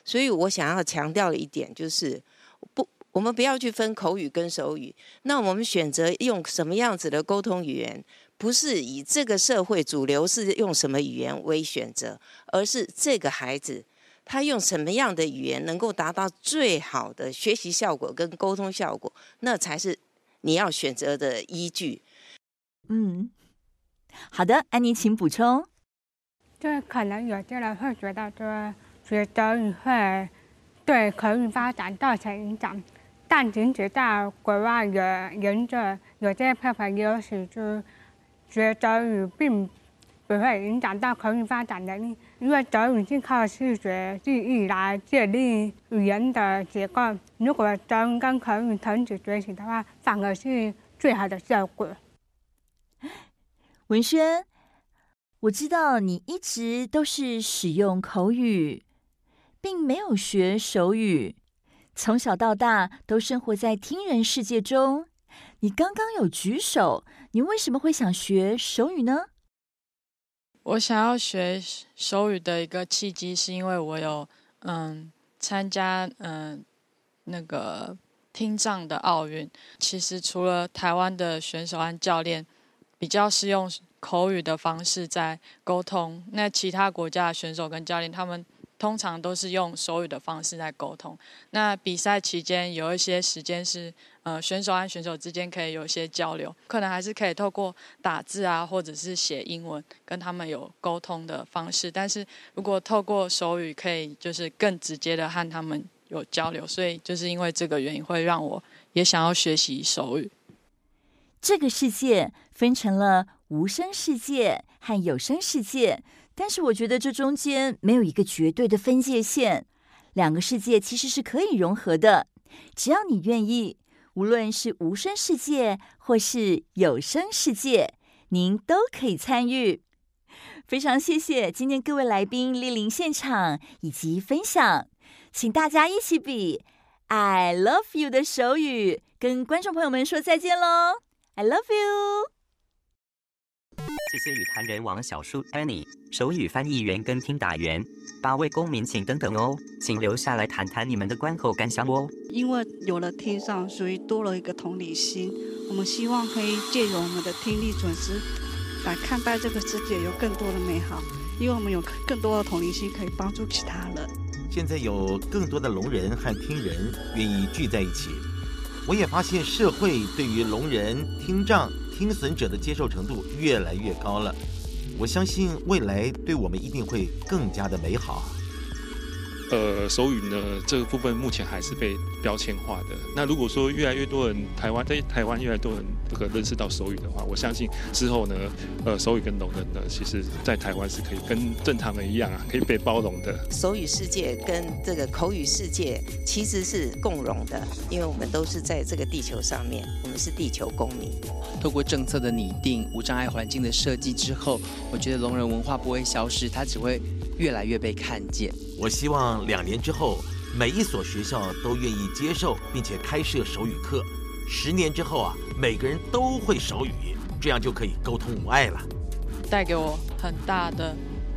D: 所以我想要强调的一点就是不。我们不要去分口语跟手语，那我们选择用什么样子的沟通语言，不是以这个社会主流是用什么语言为选择，而是这个孩子他用什么样的语言能够达到最好的学习效果跟沟通效果，那才是你要选择的依据。
J: 嗯，好的，安妮，请补充。
K: 这可能有些人会觉得，说学德语会对口语发展造成影响。但仅止在国外的研究，有些部分优势，就学德语并不会影响到口语发展能力，因为德语是靠视觉记忆来建立语言的结构。如果德语跟口语同时学习的话，反而是最好的效果。
J: 文轩，我知道你一直都是使用口语，并没有学手语。从小到大都生活在听人世界中，你刚刚有举手，你为什么会想学手语呢？
H: 我想要学手语的一个契机，是因为我有嗯参加嗯那个听障的奥运。其实除了台湾的选手和教练比较是用口语的方式在沟通，那其他国家的选手跟教练他们。通常都是用手语的方式在沟通。那比赛期间有一些时间是，呃，选手和选手之间可以有一些交流，可能还是可以透过打字啊，或者是写英文跟他们有沟通的方式。但是如果透过手语，可以就是更直接的和他们有交流。所以就是因为这个原因，会让我也想要学习手语。
J: 这个世界分成了无声世界和有声世界。但是我觉得这中间没有一个绝对的分界线，两个世界其实是可以融合的，只要你愿意。无论是无声世界或是有声世界，您都可以参与。非常谢谢今天各位来宾莅临现场以及分享，请大家一起比 I love you 的手语，跟观众朋友们说再见喽！I love you。
I: 谢谢语坛人王小叔 Annie，手语翻译员跟听打员，八位公民请等等哦，请留下来谈谈你们的观后感想哦。
E: 因为有了听障，所以多了一个同理心。我们希望可以借由我们的听力损失，来看待这个世界有更多的美好。因为我们有更多的同理心，可以帮助其他人。
C: 现在有更多的聋人和听人愿意聚在一起，我也发现社会对于聋人听障。听损者的接受程度越来越高了，我相信未来对我们一定会更加的美好。
B: 呃，手语呢这个部分目前还是被标签化的。那如果说越来越多人台湾在台湾越来越多人这个认识到手语的话，我相信之后呢，呃，手语跟聋人呢，其实在台湾是可以跟正常人一样啊，可以被包容的。
D: 手语世界跟这个口语世界其实是共融的，因为我们都是在这个地球上面，我们是地球公民。
F: 透过政策的拟定、无障碍环境的设计之后，我觉得聋人文化不会消失，它只会越来越被看见。
C: 我希望两年之后，每一所学校都愿意接受并且开设手语课。十年之后啊，每个人都会手语，这样就可以沟通无碍了。
H: 带给我很大的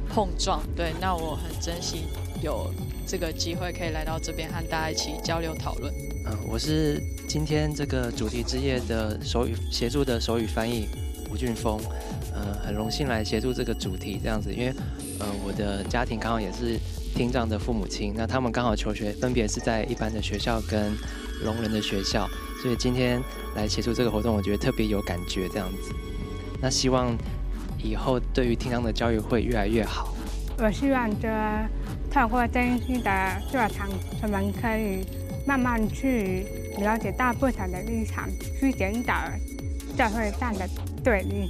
H: 碰撞，对，那我很珍惜有这个机会可以来到这边和大家一起交流讨论。
M: 嗯，我是今天这个主题之夜的手语协助的手语翻译吴俊峰。嗯，很荣幸来协助这个主题这样子，因为呃，我的家庭刚好也是。听障的父母亲，那他们刚好求学，分别是在一般的学校跟聋人的学校，所以今天来协助这个活动，我觉得特别有感觉这样子。那希望以后对于听障的教育会越来越好。
K: 我希望着透过这一次的座谈，我们可以慢慢去了解到不同的立场，去减少社会上的对立。